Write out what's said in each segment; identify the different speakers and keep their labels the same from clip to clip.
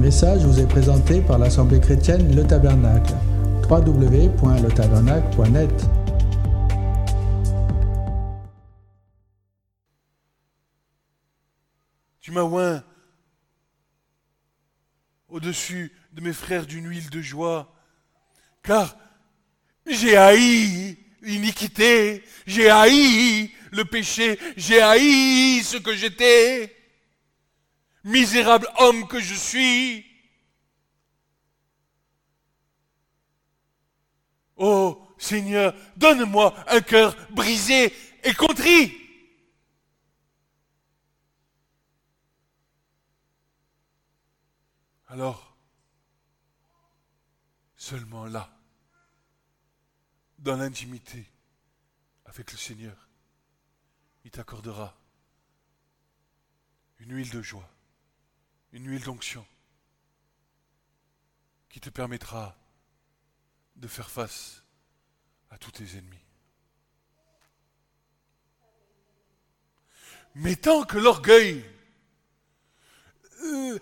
Speaker 1: message vous est présenté par l'Assemblée chrétienne Le Tabernacle. www.letabernacle.net
Speaker 2: Tu m'as oint au-dessus de mes frères d'une huile de joie, car j'ai haï l'iniquité, j'ai haï le péché, j'ai haï ce que j'étais, misérable homme que je suis. Oh Seigneur, donne-moi un cœur brisé et contrit. Alors, seulement là, dans l'intimité avec le Seigneur, il t'accordera une huile de joie, une huile d'onction qui te permettra de faire face à tous tes ennemis. Mais tant que l'orgueil, euh,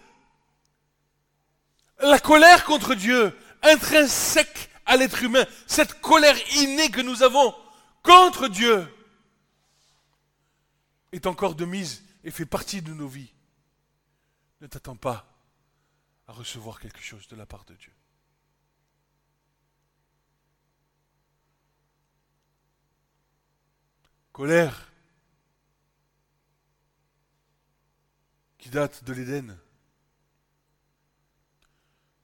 Speaker 2: la colère contre Dieu, intrinsèque à l'être humain, cette colère innée que nous avons contre Dieu, est encore de mise et fait partie de nos vies. Ne t'attends pas à recevoir quelque chose de la part de Dieu. Colère qui date de l'Éden.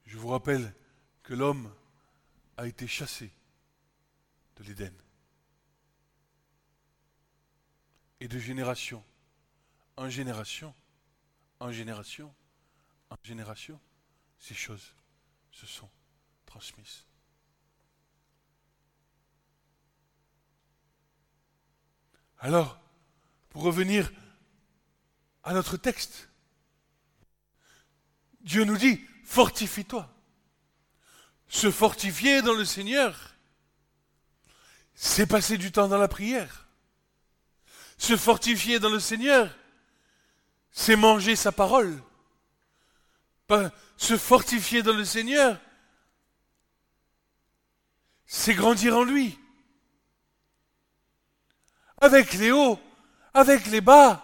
Speaker 2: Je vous rappelle que l'homme a été chassé de l'Éden. Et de génération en génération, en génération, en génération, ces choses se sont transmises. Alors, pour revenir à notre texte, Dieu nous dit, fortifie-toi. Se fortifier dans le Seigneur, c'est passer du temps dans la prière. Se fortifier dans le Seigneur, c'est manger sa parole. Se fortifier dans le Seigneur, c'est grandir en lui. Avec les hauts, avec les bas,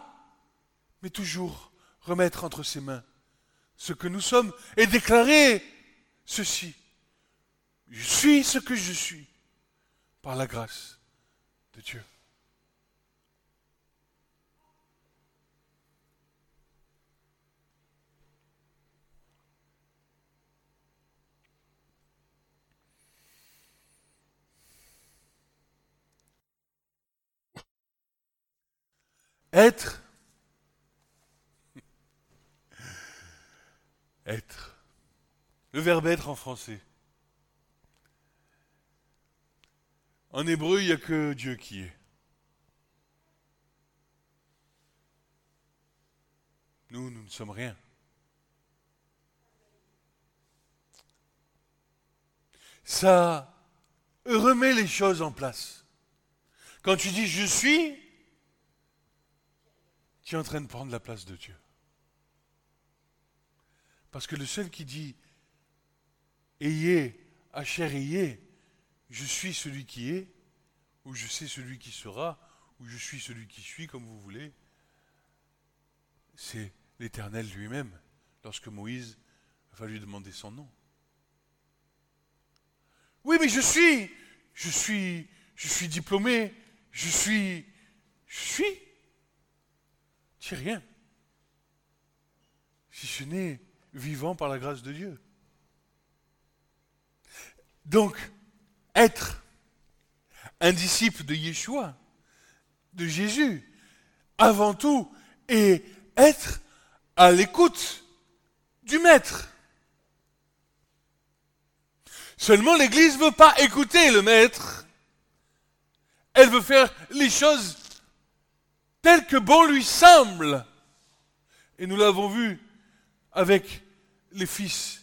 Speaker 2: mais toujours remettre entre ses mains ce que nous sommes et déclarer ceci. Je suis ce que je suis par la grâce de Dieu. Être Être. Le verbe être en français. En hébreu, il n'y a que Dieu qui est. Nous, nous ne sommes rien. Ça remet les choses en place. Quand tu dis je suis, tu es en train de prendre la place de Dieu. Parce que le seul qui dit Ayez, chair ayez, je suis celui qui est, ou je sais celui qui sera, ou je suis celui qui suis, comme vous voulez, c'est l'Éternel lui-même, lorsque Moïse va lui demander son nom. Oui, mais je suis, je suis, je suis diplômé, je suis, je suis. Tu rien. Si ce n'est vivant par la grâce de Dieu. Donc, être un disciple de Yeshua, de Jésus, avant tout, et être à l'écoute du Maître. Seulement l'Église ne veut pas écouter le Maître. Elle veut faire les choses telles que bon lui semble. Et nous l'avons vu avec les fils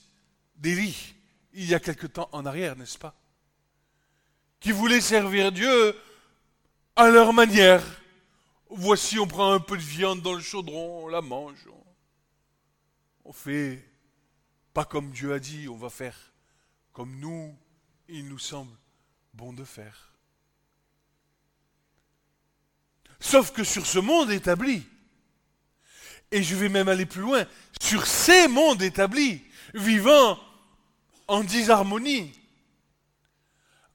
Speaker 2: d'Élie il y a quelque temps en arrière, n'est-ce pas? Qui voulaient servir Dieu à leur manière. Voici, on prend un peu de viande dans le chaudron, on la mange, on fait pas comme Dieu a dit, on va faire comme nous, il nous semble bon de faire. Sauf que sur ce monde établi, et je vais même aller plus loin, sur ces mondes établis, vivant en disharmonie,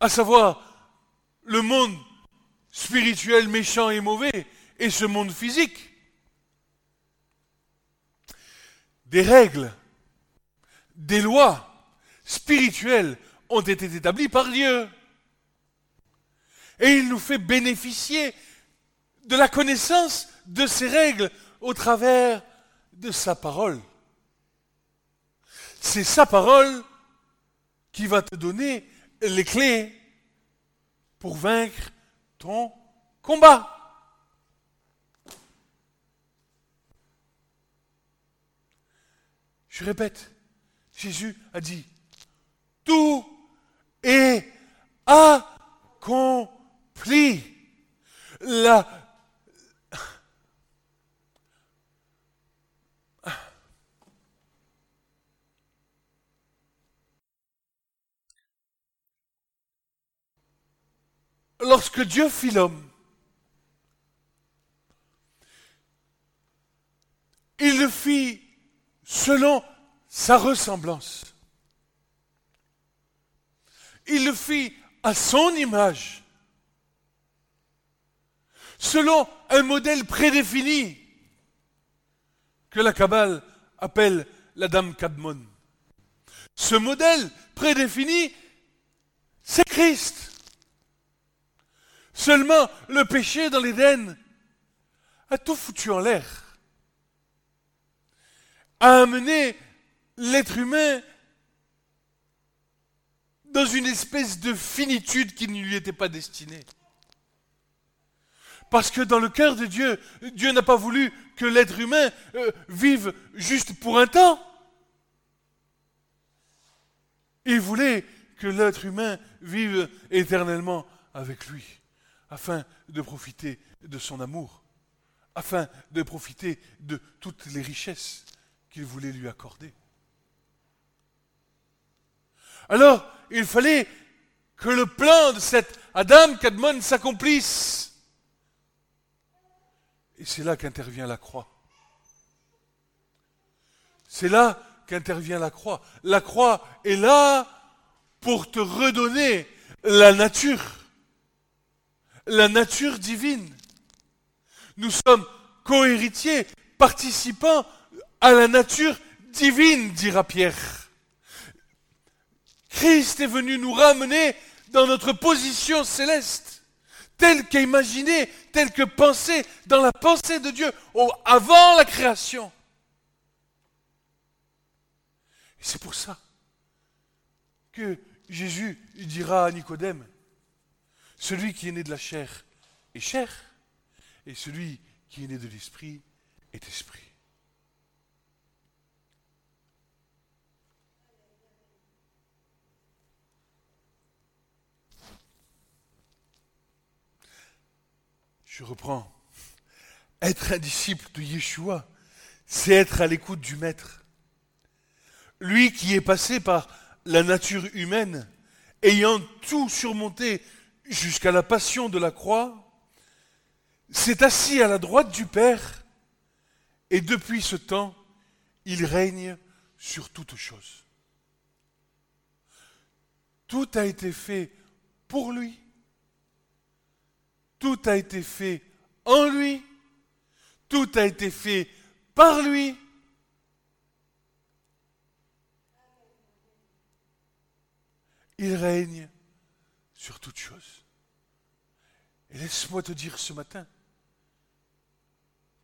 Speaker 2: à savoir le monde spirituel méchant et mauvais et ce monde physique, des règles, des lois spirituelles ont été établies par Dieu. Et il nous fait bénéficier de la connaissance de ces règles au travers de sa parole. C'est sa parole qui va te donner les clés pour vaincre ton combat. Je répète, Jésus a dit, tout est accompli. La lorsque Dieu fit l'homme, il le fit selon sa ressemblance. Il le fit à son image, selon un modèle prédéfini que la Kabbale appelle la dame Kadmon. Ce modèle prédéfini, c'est Christ. Seulement, le péché dans l'Éden a tout foutu en l'air, a amené l'être humain dans une espèce de finitude qui ne lui était pas destinée. Parce que dans le cœur de Dieu, Dieu n'a pas voulu que l'être humain euh, vive juste pour un temps. Il voulait que l'être humain vive éternellement avec lui afin de profiter de son amour, afin de profiter de toutes les richesses qu'il voulait lui accorder. Alors, il fallait que le plan de cet Adam Kadmon s'accomplisse. Et c'est là qu'intervient la croix. C'est là qu'intervient la croix. La croix est là pour te redonner la nature la nature divine. Nous sommes cohéritiers, participants à la nature divine, dira Pierre. Christ est venu nous ramener dans notre position céleste, telle qu'imaginée, telle que pensée dans la pensée de Dieu avant la création. C'est pour ça que Jésus dira à Nicodème, celui qui est né de la chair est chair, et celui qui est né de l'esprit est esprit. Je reprends. Être un disciple de Yeshua, c'est être à l'écoute du Maître. Lui qui est passé par la nature humaine, ayant tout surmonté jusqu'à la passion de la croix, s'est assis à la droite du Père, et depuis ce temps, il règne sur toutes choses. Tout a été fait pour lui, tout a été fait en lui, tout a été fait par lui. Il règne sur toutes choses. Et laisse-moi te dire ce matin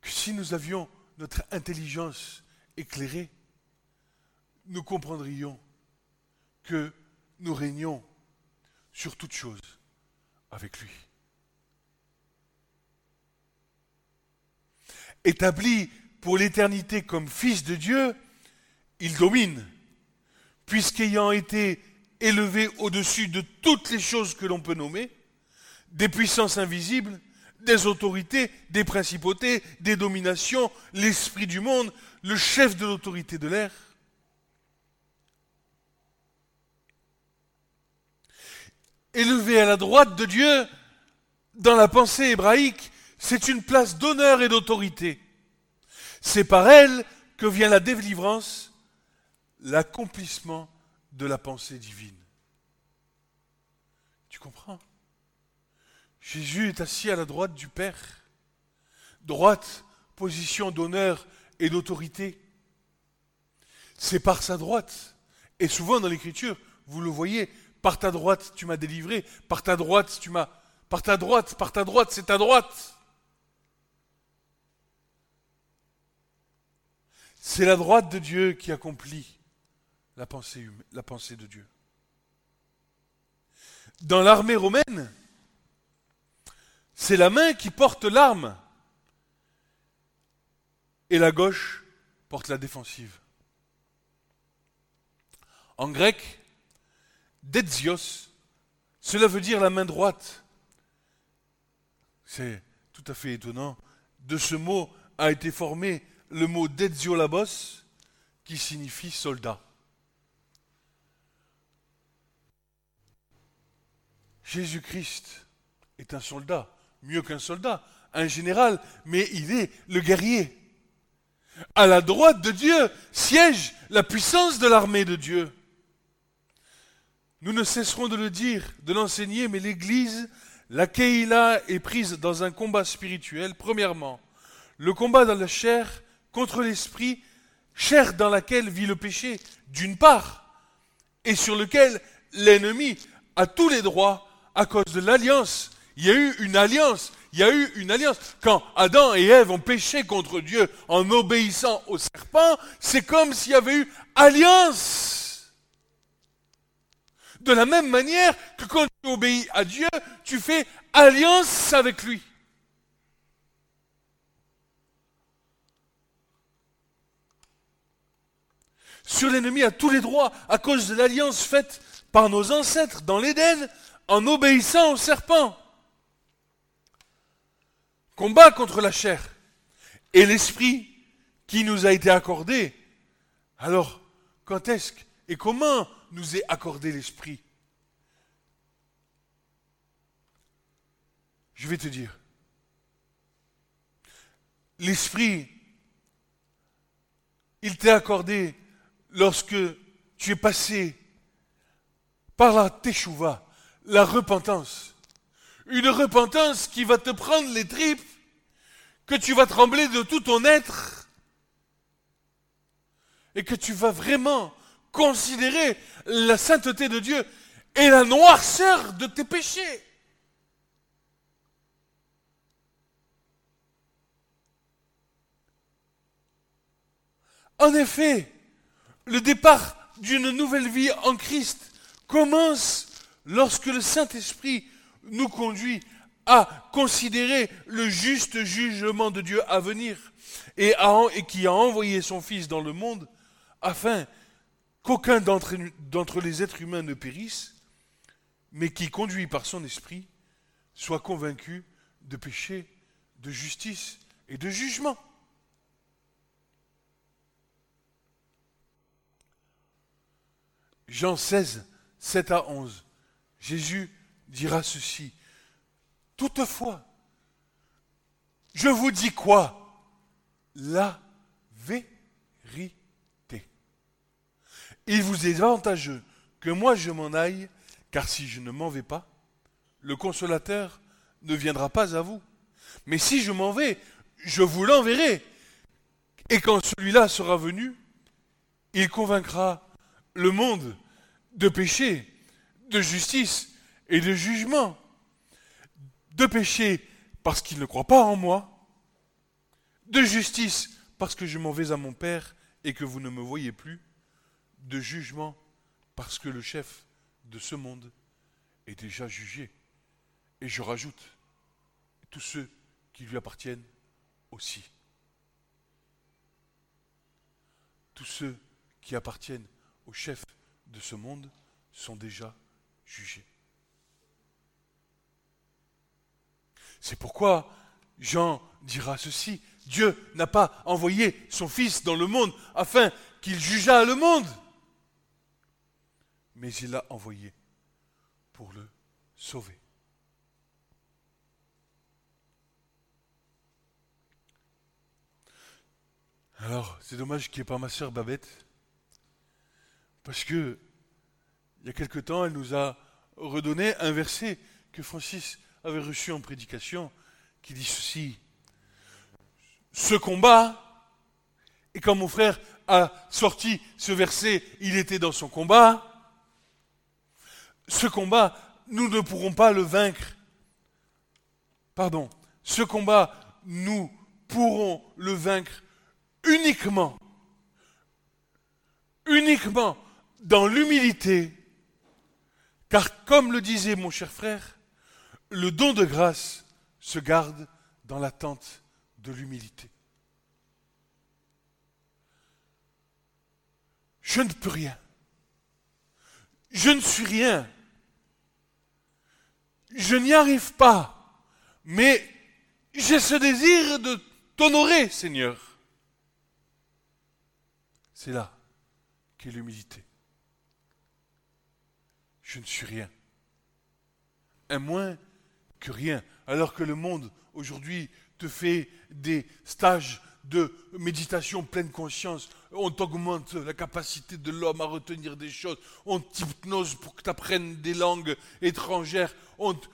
Speaker 2: que si nous avions notre intelligence éclairée, nous comprendrions que nous régnons sur toutes choses avec lui. Établi pour l'éternité comme fils de Dieu, il domine, puisqu'ayant été élevé au-dessus de toutes les choses que l'on peut nommer, des puissances invisibles, des autorités, des principautés, des dominations, l'esprit du monde, le chef de l'autorité de l'air. Élevé à la droite de Dieu, dans la pensée hébraïque, c'est une place d'honneur et d'autorité. C'est par elle que vient la délivrance, l'accomplissement de la pensée divine. Tu comprends? Jésus est assis à la droite du Père. Droite, position d'honneur et d'autorité. C'est par sa droite. Et souvent dans l'Écriture, vous le voyez, par ta droite tu m'as délivré, par ta droite tu m'as... Par ta droite, par ta droite, c'est ta droite. C'est la droite de Dieu qui accomplit la pensée, la pensée de Dieu. Dans l'armée romaine, c'est la main qui porte l'arme et la gauche porte la défensive. En grec, dedzios, cela veut dire la main droite. C'est tout à fait étonnant. De ce mot a été formé le mot dedziolabos, qui signifie soldat. Jésus-Christ est un soldat, mieux qu'un soldat, un général, mais il est le guerrier. À la droite de Dieu siège la puissance de l'armée de Dieu. Nous ne cesserons de le dire, de l'enseigner, mais l'Église, la Keïla, est prise dans un combat spirituel. Premièrement, le combat dans la chair contre l'esprit, chair dans laquelle vit le péché, d'une part, et sur lequel l'ennemi a tous les droits à cause de l'alliance. Il y a eu une alliance. Il y a eu une alliance. Quand Adam et Ève ont péché contre Dieu en obéissant au serpent, c'est comme s'il y avait eu alliance. De la même manière que quand tu obéis à Dieu, tu fais alliance avec lui. Sur l'ennemi a tous les droits à cause de l'alliance faite par nos ancêtres dans l'Éden en obéissant au serpent. Combat contre la chair et l'esprit qui nous a été accordé. Alors, quand est-ce et comment nous est accordé l'esprit? Je vais te dire. L'esprit, il t'est accordé lorsque tu es passé par la teshuva, la repentance. Une repentance qui va te prendre les tripes, que tu vas trembler de tout ton être, et que tu vas vraiment considérer la sainteté de Dieu et la noirceur de tes péchés. En effet, le départ d'une nouvelle vie en Christ commence lorsque le Saint-Esprit nous conduit à considérer le juste jugement de Dieu à venir et, qui a envoyé son Fils dans le monde afin qu'aucun d'entre les êtres humains ne périsse, mais qui, conduit par son esprit, soit convaincu de péché, de justice et de jugement. Jean 16, 7 à 11. Jésus dira ceci. Toutefois, je vous dis quoi? La vérité. Il vous est avantageux que moi je m'en aille, car si je ne m'en vais pas, le consolateur ne viendra pas à vous. Mais si je m'en vais, je vous l'enverrai. Et quand celui-là sera venu, il convaincra le monde de péché, de justice et de jugement. De péché parce qu'il ne croit pas en moi. De justice parce que je m'en vais à mon Père et que vous ne me voyez plus. De jugement parce que le chef de ce monde est déjà jugé. Et je rajoute, tous ceux qui lui appartiennent aussi. Tous ceux qui appartiennent au chef de ce monde sont déjà jugés. C'est pourquoi Jean dira ceci, Dieu n'a pas envoyé son Fils dans le monde afin qu'il jugeât le monde, mais il l'a envoyé pour le sauvé. Alors, c'est dommage qu'il n'y ait pas ma sœur Babette, parce que il y a quelque temps, elle nous a redonné un verset que Francis avait reçu en prédication, qui dit ceci Ce combat, et quand mon frère a sorti ce verset, il était dans son combat. Ce combat, nous ne pourrons pas le vaincre. Pardon. Ce combat, nous pourrons le vaincre uniquement, uniquement dans l'humilité, car comme le disait mon cher frère, le don de grâce se garde dans l'attente de l'humilité. Je ne peux rien. Je ne suis rien. Je n'y arrive pas. Mais j'ai ce désir de t'honorer, Seigneur. C'est là qu'est l'humilité. Je ne suis rien. Un moins que rien. Alors que le monde aujourd'hui te fait des stages de méditation pleine conscience, on t'augmente la capacité de l'homme à retenir des choses, on t'hypnose pour que tu apprennes des langues étrangères, on te...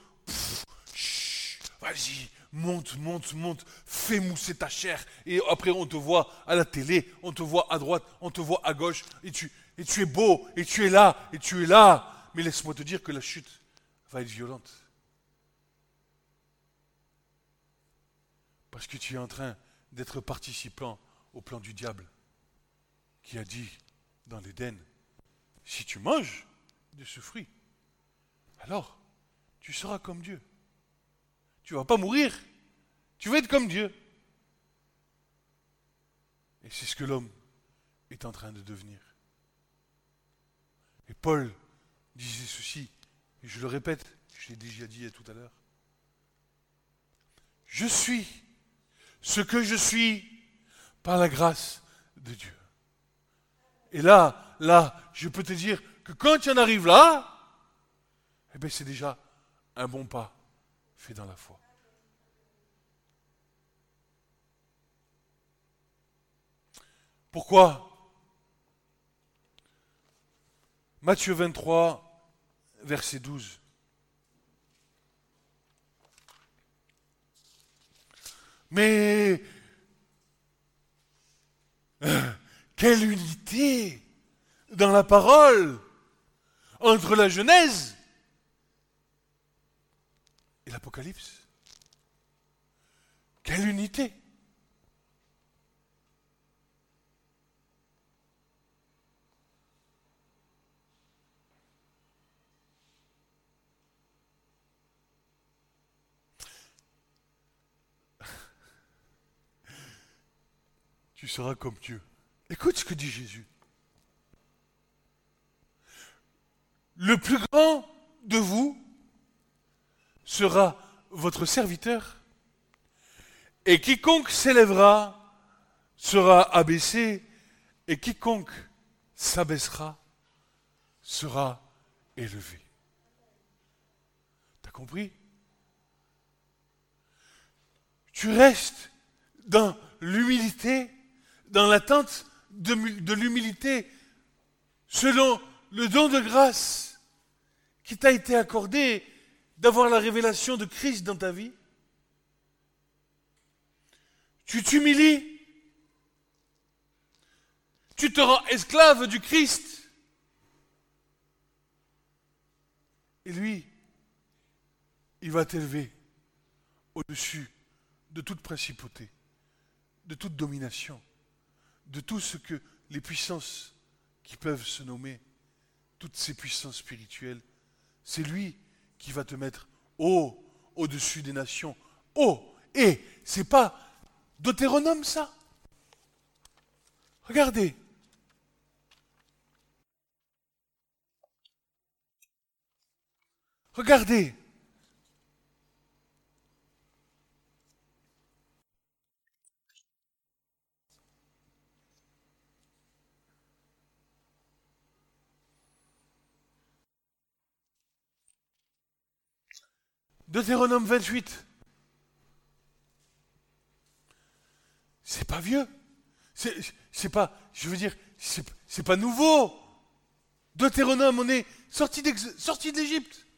Speaker 2: Vas-y, monte, monte, monte, fais mousser ta chair, et après on te voit à la télé, on te voit à droite, on te voit à gauche, et tu, et tu es beau, et tu es là, et tu es là. Mais laisse-moi te dire que la chute va être violente. Parce que tu es en train d'être participant au plan du diable qui a dit dans l'Éden, si tu manges de ce fruit, alors tu seras comme Dieu. Tu ne vas pas mourir, tu vas être comme Dieu. Et c'est ce que l'homme est en train de devenir. Et Paul disait ceci, et je le répète, je l'ai déjà dit tout à l'heure. Je suis ce que je suis par la grâce de Dieu. Et là, là, je peux te dire que quand tu en arrives là, eh bien c'est déjà un bon pas fait dans la foi. Pourquoi? Matthieu 23, verset 12. Mais euh, quelle unité dans la parole entre la Genèse et l'Apocalypse? Quelle unité? Tu seras comme Dieu. Écoute ce que dit Jésus. Le plus grand de vous sera votre serviteur, et quiconque s'élèvera sera abaissé, et quiconque s'abaissera sera élevé. T'as compris? Tu restes dans l'humilité dans l'attente de, de l'humilité, selon le don de grâce qui t'a été accordé d'avoir la révélation de Christ dans ta vie Tu t'humilies. Tu te rends esclave du Christ. Et lui, il va t'élever au-dessus de toute principauté, de toute domination de tout ce que les puissances qui peuvent se nommer, toutes ces puissances spirituelles, c'est lui qui va te mettre haut au-dessus des nations. Haut Et c'est pas Deutéronome ça? Regardez. Regardez. Deutéronome 28. C'est pas vieux. C'est, pas, je veux dire, c'est, pas nouveau. Deutéronome, on est sorti, sorti de l'Égypte.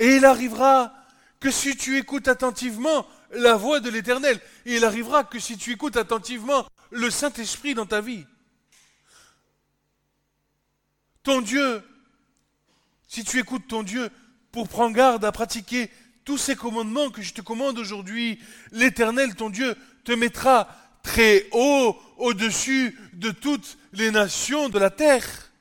Speaker 2: Et il arrivera que si tu écoutes attentivement la voix de l'Éternel, il arrivera que si tu écoutes attentivement le Saint-Esprit dans ta vie, ton Dieu, si tu écoutes ton Dieu pour prendre garde à pratiquer tous ces commandements que je te commande aujourd'hui, l'Éternel, ton Dieu, te mettra très haut au-dessus de toutes les nations de la terre.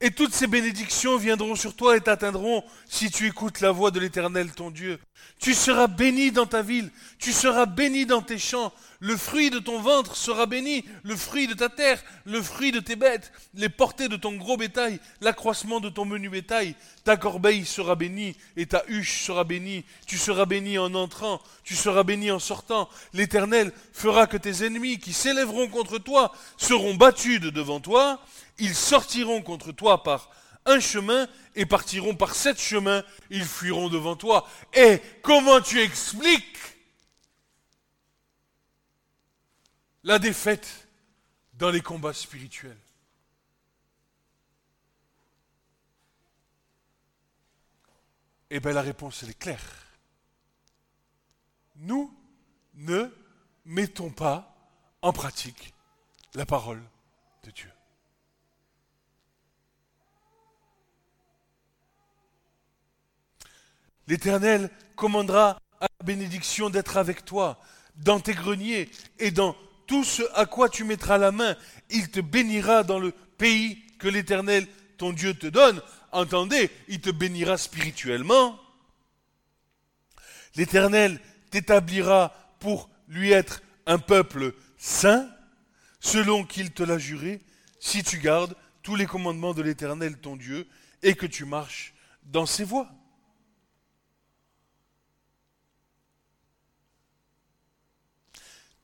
Speaker 2: Et toutes ces bénédictions viendront sur toi et t'atteindront si tu écoutes la voix de l'Éternel ton Dieu. Tu seras béni dans ta ville, tu seras béni dans tes champs, le fruit de ton ventre sera béni, le fruit de ta terre, le fruit de tes bêtes, les portées de ton gros bétail, l'accroissement de ton menu bétail. Ta corbeille sera bénie et ta huche sera bénie. Tu seras béni en entrant, tu seras béni en sortant. L'Éternel fera que tes ennemis qui s'élèveront contre toi seront battus de devant toi ils sortiront contre toi par un chemin et partiront par sept chemins, ils fuiront devant toi. Et comment tu expliques la défaite dans les combats spirituels Eh bien la réponse elle est claire. Nous ne mettons pas en pratique la parole de Dieu. L'Éternel commandera à la bénédiction d'être avec toi dans tes greniers et dans tout ce à quoi tu mettras la main. Il te bénira dans le pays que l'Éternel, ton Dieu, te donne. Entendez, il te bénira spirituellement. L'Éternel t'établira pour lui être un peuple saint, selon qu'il te l'a juré, si tu gardes tous les commandements de l'Éternel, ton Dieu, et que tu marches dans ses voies.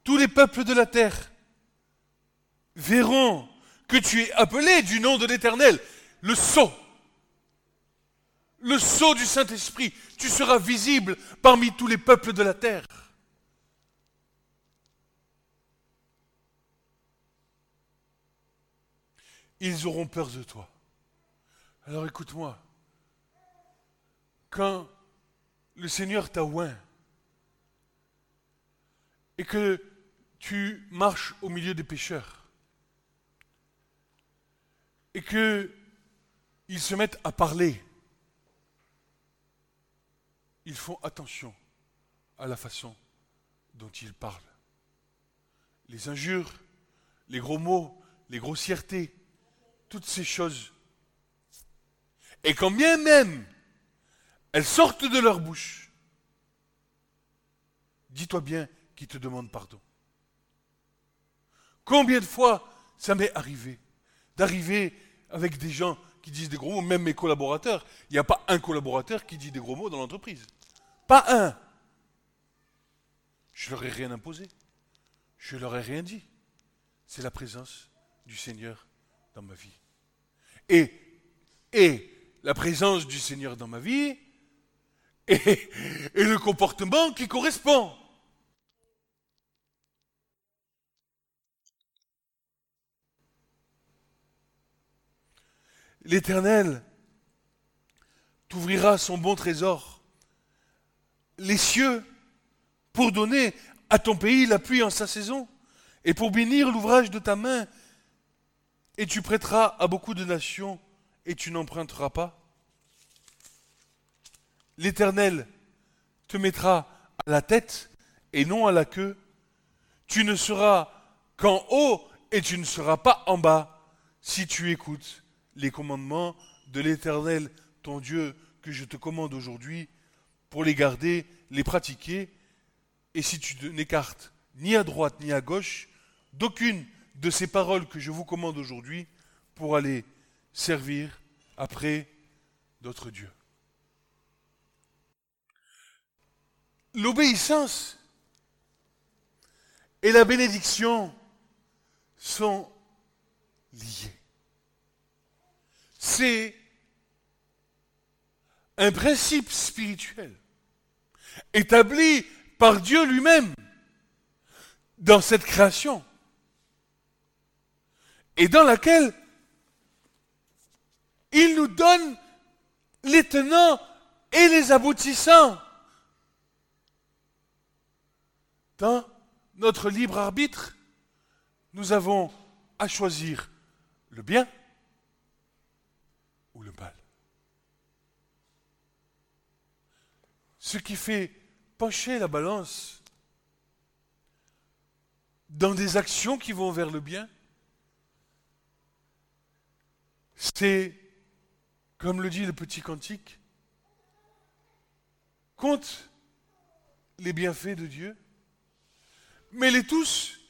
Speaker 2: Tous les peuples de la terre verront que tu es appelé du nom de l'Éternel, le sceau, le sceau du Saint-Esprit. Tu seras visible parmi tous les peuples de la terre. Ils auront peur de toi. Alors écoute-moi, quand le Seigneur t'a oint et que tu marches au milieu des pécheurs et qu'ils se mettent à parler, ils font attention à la façon dont ils parlent. Les injures, les gros mots, les grossièretés, toutes ces choses. Et quand bien même elles sortent de leur bouche, dis-toi bien qu'ils te demandent pardon. Combien de fois ça m'est arrivé d'arriver avec des gens qui disent des gros mots, même mes collaborateurs. Il n'y a pas un collaborateur qui dit des gros mots dans l'entreprise. Pas un. Je leur ai rien imposé. Je leur ai rien dit. C'est la présence du Seigneur dans ma vie. Et, et la présence du Seigneur dans ma vie et, et le comportement qui correspond. l'Éternel t'ouvrira son bon trésor, les cieux, pour donner à ton pays la pluie en sa saison, et pour bénir l'ouvrage de ta main, et tu prêteras à beaucoup de nations, et tu n'emprunteras pas. L'Éternel te mettra à la tête et non à la queue. Tu ne seras qu'en haut et tu ne seras pas en bas si tu écoutes les commandements de l'Éternel, ton Dieu, que je te commande aujourd'hui, pour les garder, les pratiquer, et si tu n'écartes ni à droite ni à gauche d'aucune de ces paroles que je vous commande aujourd'hui, pour aller servir après d'autres dieux. L'obéissance et la bénédiction sont liées c'est un principe spirituel établi par Dieu lui-même dans cette création et dans laquelle il nous donne les tenants et les aboutissants dans notre libre arbitre, nous avons à choisir le bien ou le mal. Ce qui fait pencher la balance dans des actions qui vont vers le bien, c'est, comme le dit le petit cantique, compte les bienfaits de Dieu, mets-les tous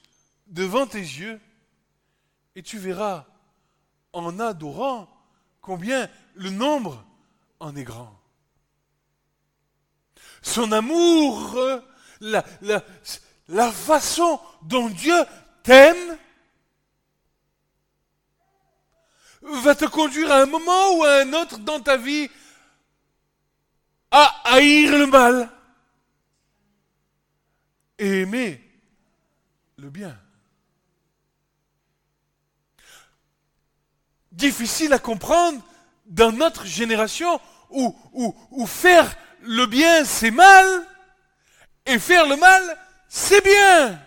Speaker 2: devant tes yeux, et tu verras, en adorant, combien le nombre en est grand. Son amour, la, la, la façon dont Dieu t'aime, va te conduire à un moment ou à un autre dans ta vie à haïr le mal et aimer le bien. Difficile à comprendre dans notre génération où, faire le bien c'est mal et faire le mal c'est bien.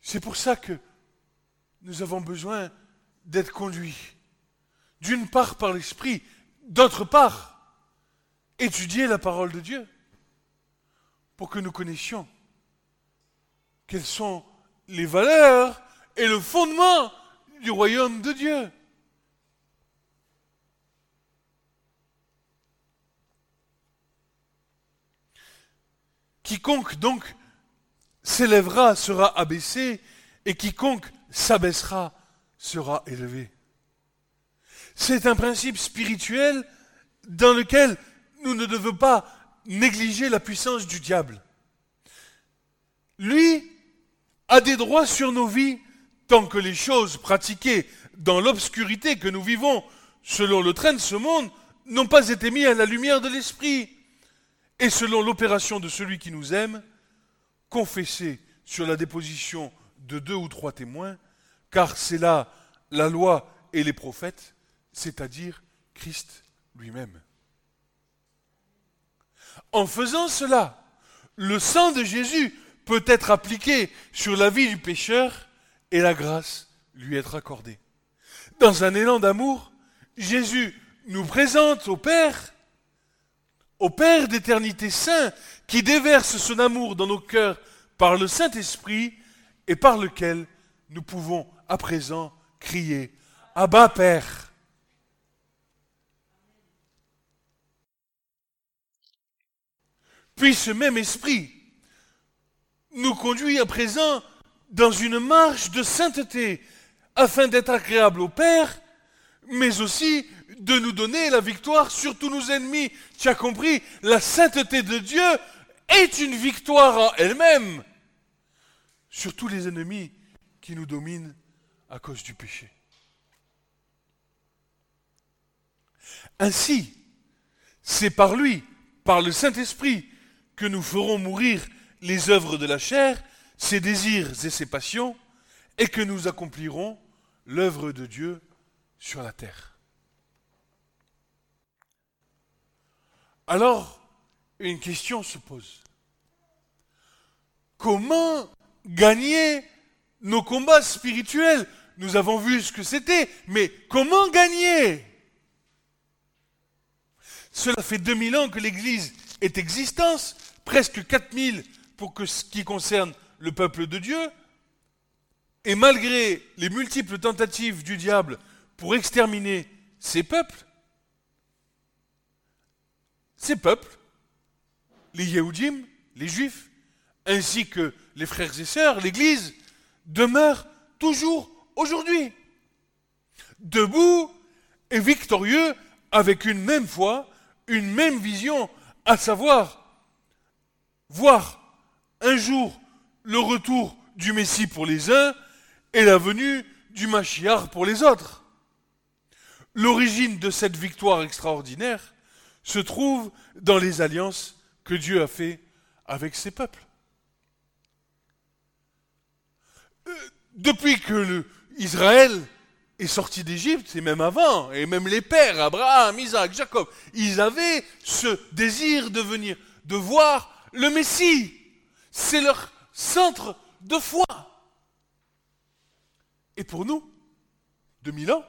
Speaker 2: C'est pour ça que nous avons besoin d'être conduits, d'une part par l'Esprit, d'autre part, étudier la parole de Dieu, pour que nous connaissions quelles sont les valeurs et le fondement du royaume de Dieu. Quiconque donc s'élèvera sera abaissé, et quiconque s'abaissera sera élevé. C'est un principe spirituel dans lequel nous ne devons pas négliger la puissance du diable. Lui a des droits sur nos vies tant que les choses pratiquées dans l'obscurité que nous vivons selon le train de ce monde n'ont pas été mises à la lumière de l'esprit et selon l'opération de celui qui nous aime, confesser sur la déposition de deux ou trois témoins, car c'est là la loi et les prophètes, c'est-à-dire Christ lui-même. En faisant cela, le sang de Jésus peut être appliqué sur la vie du pécheur et la grâce lui être accordée. Dans un élan d'amour, Jésus nous présente au Père, au Père d'éternité saint, qui déverse son amour dans nos cœurs par le Saint-Esprit et par lequel nous pouvons à présent crier Abba Père. Puis ce même esprit nous conduit à présent dans une marche de sainteté afin d'être agréable au Père, mais aussi de nous donner la victoire sur tous nos ennemis. Tu as compris, la sainteté de Dieu est une victoire en elle-même sur tous les ennemis qui nous dominent à cause du péché. Ainsi, c'est par lui, par le Saint-Esprit, que nous ferons mourir les œuvres de la chair, ses désirs et ses passions, et que nous accomplirons l'œuvre de Dieu sur la terre. Alors, une question se pose. Comment gagner nos combats spirituels? Nous avons vu ce que c'était, mais comment gagner? Cela fait 2000 ans que l'Église est existence, presque 4000 pour ce qui concerne le peuple de Dieu, et malgré les multiples tentatives du diable pour exterminer ces peuples, ces peuples, les Yehoudim, les Juifs, ainsi que les frères et sœurs, l'Église, demeurent toujours aujourd'hui, debout et victorieux avec une même foi, une même vision, à savoir voir un jour le retour du Messie pour les uns et la venue du Machiar pour les autres. L'origine de cette victoire extraordinaire se trouve dans les alliances que Dieu a fait avec ses peuples. Euh, depuis que Israël est sorti d'Égypte, et même avant, et même les pères, Abraham, Isaac, Jacob, ils avaient ce désir de venir, de voir le Messie. C'est leur centre de foi. Et pour nous, 2000 ans,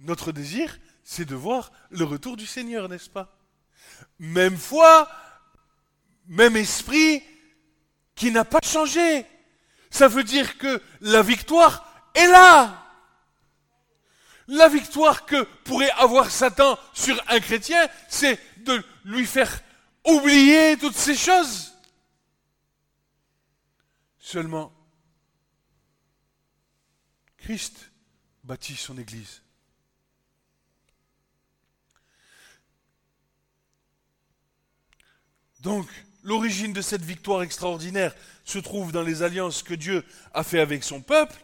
Speaker 2: notre désir, c'est de voir le retour du Seigneur, n'est-ce pas? Même foi, même esprit qui n'a pas changé. Ça veut dire que la victoire est là. La victoire que pourrait avoir Satan sur un chrétien, c'est de lui faire oublier toutes ces choses. Seulement, Christ bâtit son Église. Donc, l'origine de cette victoire extraordinaire se trouve dans les alliances que Dieu a fait avec son peuple.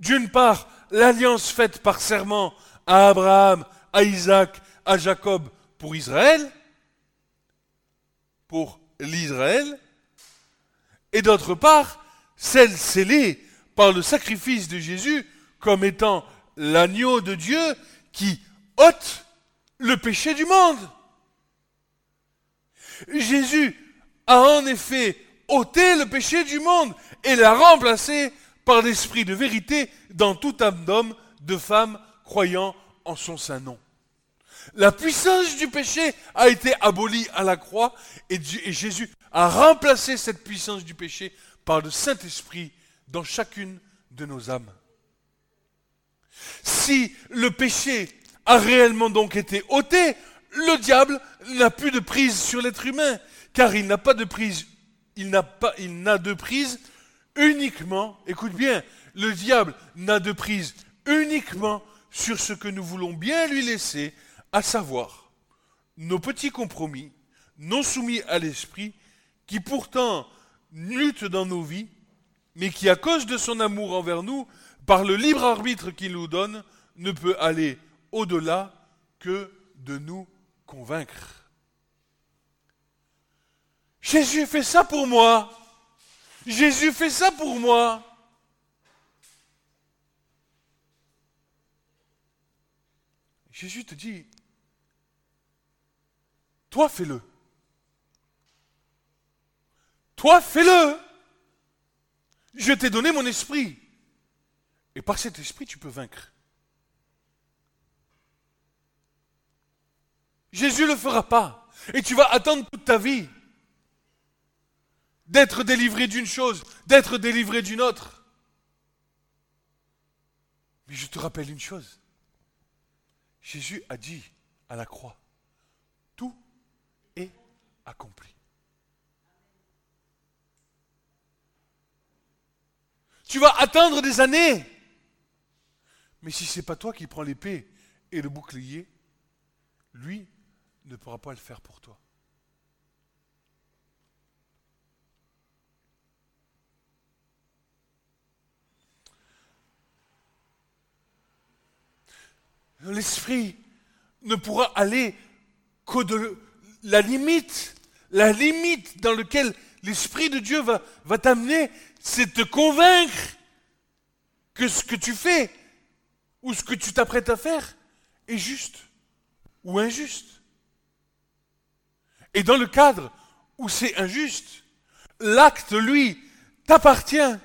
Speaker 2: D'une part, l'alliance faite par serment à Abraham, à Isaac, à Jacob pour Israël, pour l'Israël, et d'autre part, celle scellée par le sacrifice de Jésus comme étant l'agneau de Dieu qui ôte le péché du monde. Jésus a en effet ôté le péché du monde et l'a remplacé par l'esprit de vérité dans tout âme d'homme, de femme croyant en son saint nom. La puissance du péché a été abolie à la croix et, Jésus a remplacé cette puissance du péché par le Saint-Esprit dans chacune de nos âmes. Si le péché a réellement donc été ôté, le diable n'a plus de prise sur l'être humain, car il n'a pas de prise, il n'a pas, il n'a de prise uniquement, écoute bien, le diable n'a de prise uniquement sur ce que nous voulons bien lui laisser, à savoir nos petits compromis, non soumis à l'esprit, qui pourtant luttent dans nos vies, mais qui à cause de son amour envers nous par le libre arbitre qu'il nous donne, ne peut aller au-delà que de nous convaincre. Jésus fait ça pour moi. Jésus fait ça pour moi. Jésus te dit, toi fais-le. Fais-le. Je t'ai donné mon esprit. Et par cet esprit, tu peux vaincre. Jésus ne le fera pas. Et tu vas attendre toute ta vie d'être délivré d'une chose, d'être délivré d'une autre. Mais je te rappelle une chose. Jésus a dit à la croix, tout est accompli. Tu vas attendre des années. Mais si ce n'est pas toi qui prends l'épée et le bouclier, lui ne pourra pas le faire pour toi. L'esprit ne pourra aller qu'au de la limite, la limite dans laquelle l'Esprit de Dieu va, t'amener, c'est te convaincre que ce que tu fais ou ce que tu t'apprêtes à faire est juste ou injuste. Et dans le cadre où c'est injuste, l'acte, lui, t'appartient.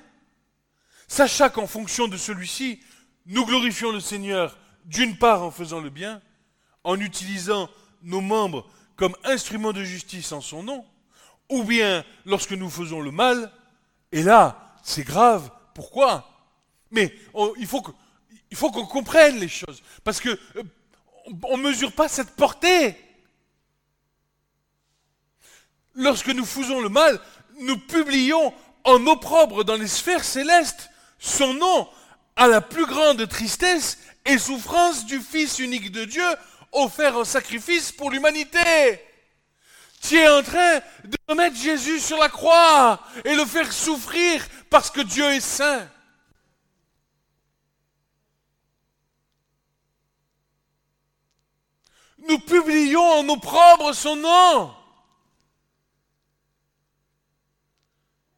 Speaker 2: Sachant qu'en fonction de celui-ci, nous glorifions le Seigneur d'une part en faisant le bien, en utilisant nos membres comme instruments de justice en son nom, ou bien lorsque nous faisons le mal, et là, c'est grave. Pourquoi? Mais il faut qu'on comprenne les choses. Parce que euh, ne mesure pas cette portée. Lorsque nous faisons le mal, nous publions en opprobre dans les sphères célestes son nom à la plus grande tristesse et souffrance du Fils unique de Dieu offert en sacrifice pour l'humanité. Tu es en train de mettre Jésus sur la croix et le faire souffrir parce que Dieu est saint. Nous publions en nos propres son nom.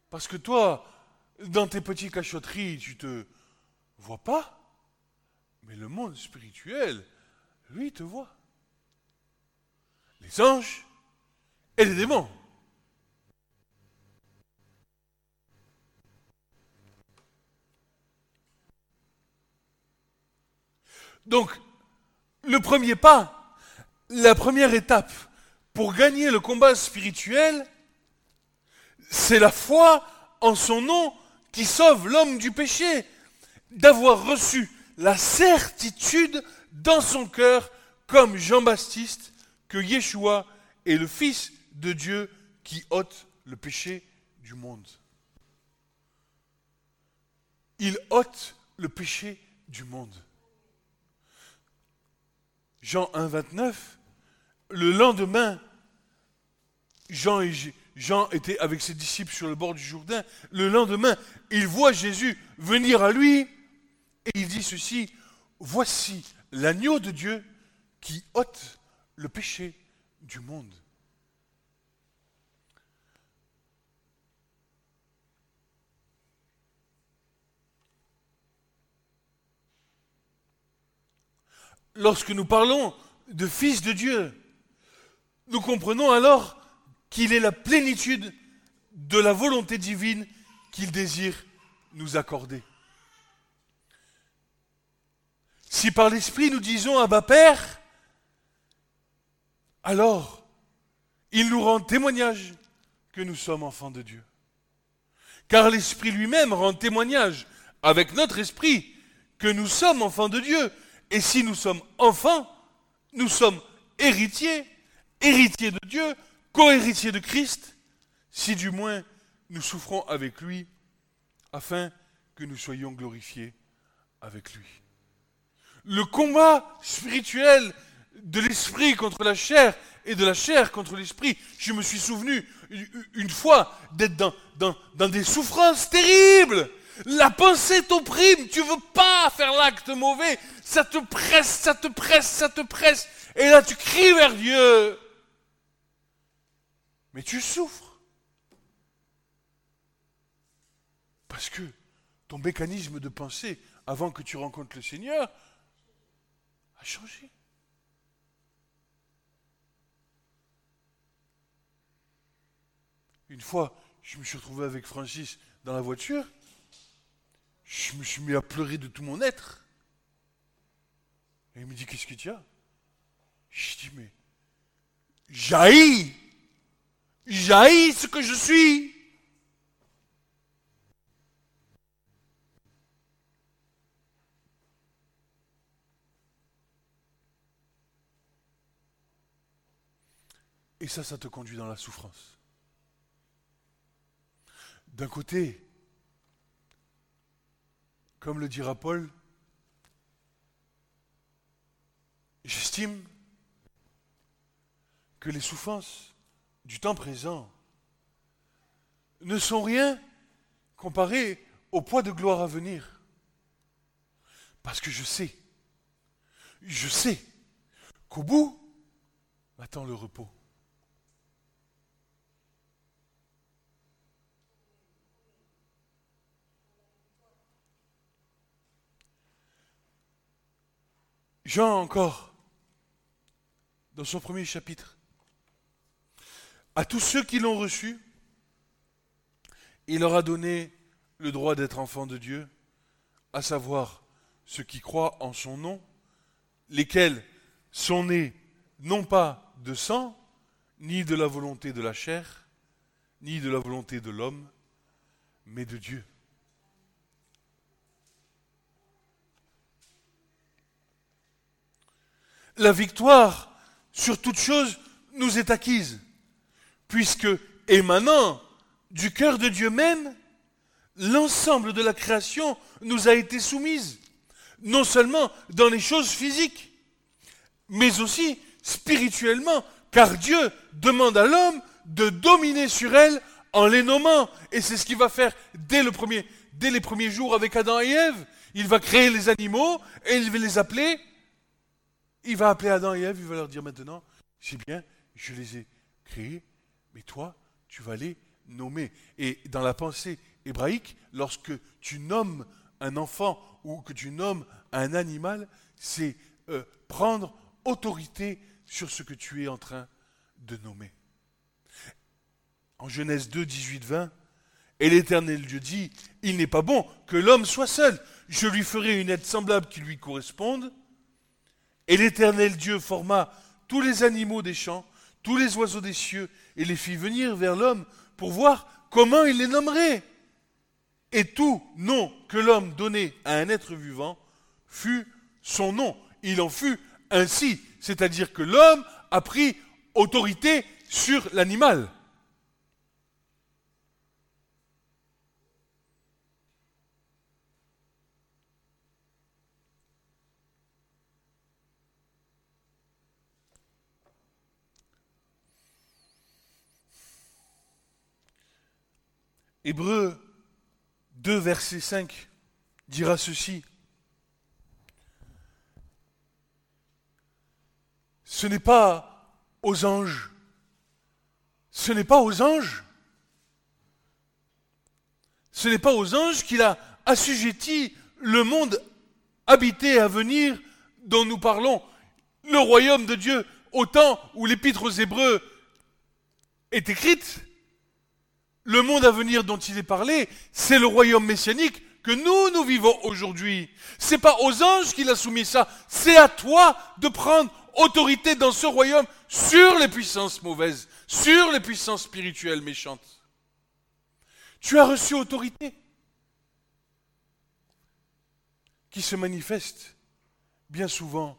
Speaker 2: Parce que toi, dans tes petites cachotteries, tu te vois pas, mais le monde spirituel, lui, te voit. Les anges, et les démons. Donc, le premier pas, la première étape pour gagner le combat spirituel, c'est la foi en son nom qui sauve l'homme du péché, d'avoir reçu la certitude dans son cœur, comme Jean-Baptiste, que Yeshua est le Fils de Dieu qui ôte le péché du monde. Il ôte le péché du monde. Jean 1, 29, le lendemain, Jean, Jean était avec ses disciples sur le bord du Jourdain. Le lendemain, il voit Jésus venir à lui et il dit ceci, voici l'agneau de Dieu qui ôte le péché du monde. Lorsque nous parlons de Fils de Dieu, nous comprenons alors qu'il est la plénitude de la volonté divine qu'il désire nous accorder. Si par l'Esprit nous disons Abba Père, alors il nous rend témoignage que nous sommes enfants de Dieu. Car l'Esprit lui-même rend témoignage avec notre esprit que nous sommes enfants de Dieu. Et si nous sommes enfants, nous sommes héritiers, héritiers de Dieu, co-héritiers de Christ, si du moins nous souffrons avec lui, afin que nous soyons glorifiés avec lui. Le combat spirituel de l'esprit contre la chair et de la chair contre l'esprit. Je me suis souvenu une fois d'être dans, dans, des souffrances terribles. La pensée t'opprime, tu veux pas faire l'acte mauvais, ça te presse, ça te presse, ça te presse, et là tu cries vers Dieu. Mais tu souffres. Parce que ton mécanisme de pensée, avant que tu rencontres le Seigneur, a changé. Une fois, je me suis retrouvé avec Francis dans la voiture, je me suis mis à pleurer de tout mon être. Et il me dit, qu'est-ce que tu as? Je dis, mais jaillis, jaillis ce que je suis. Et ça, ça te conduit dans la souffrance. D'un côté, comme le dira Paul, j'estime que les souffrances du temps présent ne sont rien comparées au poids de gloire à venir. Parce que je sais, je sais qu'au bout m'attend le repos. Jean encore, dans son premier chapitre, à tous ceux qui l'ont reçu, il leur a donné le droit d'être enfants de Dieu, à savoir ceux qui croient en son nom, lesquels sont nés non pas de sang, ni de la volonté de la chair, ni de la volonté de l'homme, mais de Dieu. La victoire sur toute chose nous est acquise, puisque émanant du cœur de Dieu même, l'ensemble de la création nous a été soumise, non seulement dans les choses physiques, mais aussi spirituellement, car Dieu demande à l'homme de dominer sur elle en les nommant. Et c'est ce qu'il va faire dès, dès les premiers jours avec Adam et Ève. Il va créer les animaux et il va les appeler il va appeler Adam et Ève, il va leur dire maintenant, c'est bien, je les ai créés, mais toi, tu vas les nommer. Et dans la pensée hébraïque, lorsque tu nommes un enfant ou que tu nommes un animal, c'est euh, prendre autorité sur ce que tu es en train de nommer. En Genèse 2, 18, 20, et l'Éternel Dieu dit, il n'est pas bon que l'homme soit seul. Je lui ferai une aide semblable qui lui corresponde. Et l'Éternel Dieu forma tous les animaux des champs, tous les oiseaux des cieux, et les fit venir vers l'homme pour voir comment il les nommerait. Et tout nom que l'homme donnait à un être vivant fut son nom. Il en fut ainsi. C'est-à-dire que l'homme a pris autorité sur l'animal. Hébreu 2, verset 5 dira ceci. Ce n'est pas aux anges. Ce n'est pas aux anges. Ce n'est pas aux anges qu'il a assujetti le monde habité à venir dont nous parlons, le royaume de Dieu, au temps où l'épître aux Hébreux est écrite, le monde à venir dont il est parlé, c'est le royaume messianique que nous, nous vivons aujourd'hui. C'est pas aux anges qu'il a soumis ça, c'est à toi de prendre autorité dans ce royaume sur les puissances mauvaises, sur les puissances spirituelles méchantes. Tu as reçu autorité qui se manifeste bien souvent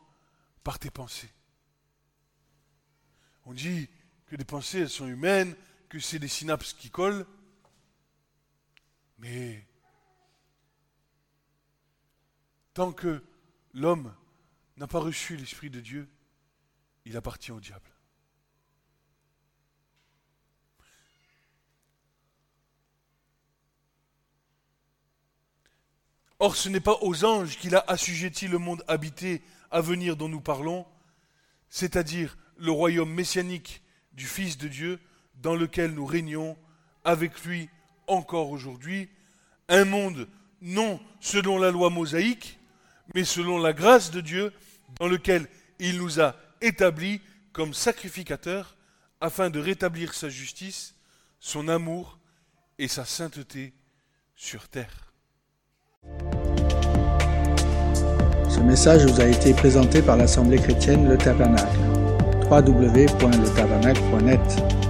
Speaker 2: par tes pensées. On dit que les pensées, elles sont humaines, que c'est des synapses qui collent, mais tant que l'homme n'a pas reçu l'Esprit de Dieu, il appartient au diable. Or, ce n'est pas aux anges qu'il a assujetti le monde habité à venir dont nous parlons, c'est-à-dire le royaume messianique du Fils de Dieu, dans lequel nous régnons avec lui encore aujourd'hui, un monde non selon la loi mosaïque, mais selon la grâce de Dieu, dans lequel il nous a établis comme sacrificateurs afin de rétablir sa justice, son amour et sa sainteté sur terre.
Speaker 1: Ce message vous a été présenté par l'Assemblée chrétienne Le Tabernacle. www.letabernacle.net